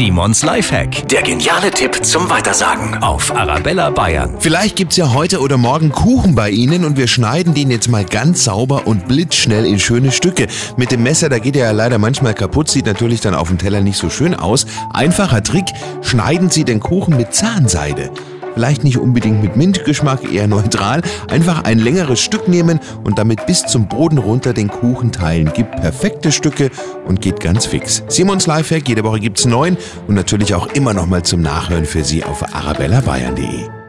Simons Lifehack. Der geniale Tipp zum Weitersagen auf Arabella Bayern. Vielleicht gibt's ja heute oder morgen Kuchen bei Ihnen und wir schneiden den jetzt mal ganz sauber und blitzschnell in schöne Stücke. Mit dem Messer, da geht er ja leider manchmal kaputt, sieht natürlich dann auf dem Teller nicht so schön aus. Einfacher Trick, schneiden Sie den Kuchen mit Zahnseide. Vielleicht nicht unbedingt mit Mintgeschmack, eher neutral. Einfach ein längeres Stück nehmen und damit bis zum Boden runter den Kuchen teilen. Gibt perfekte Stücke und geht ganz fix. Simons Lifehack, jede Woche gibt's neun und natürlich auch immer noch mal zum Nachhören für Sie auf arabellabayern.de.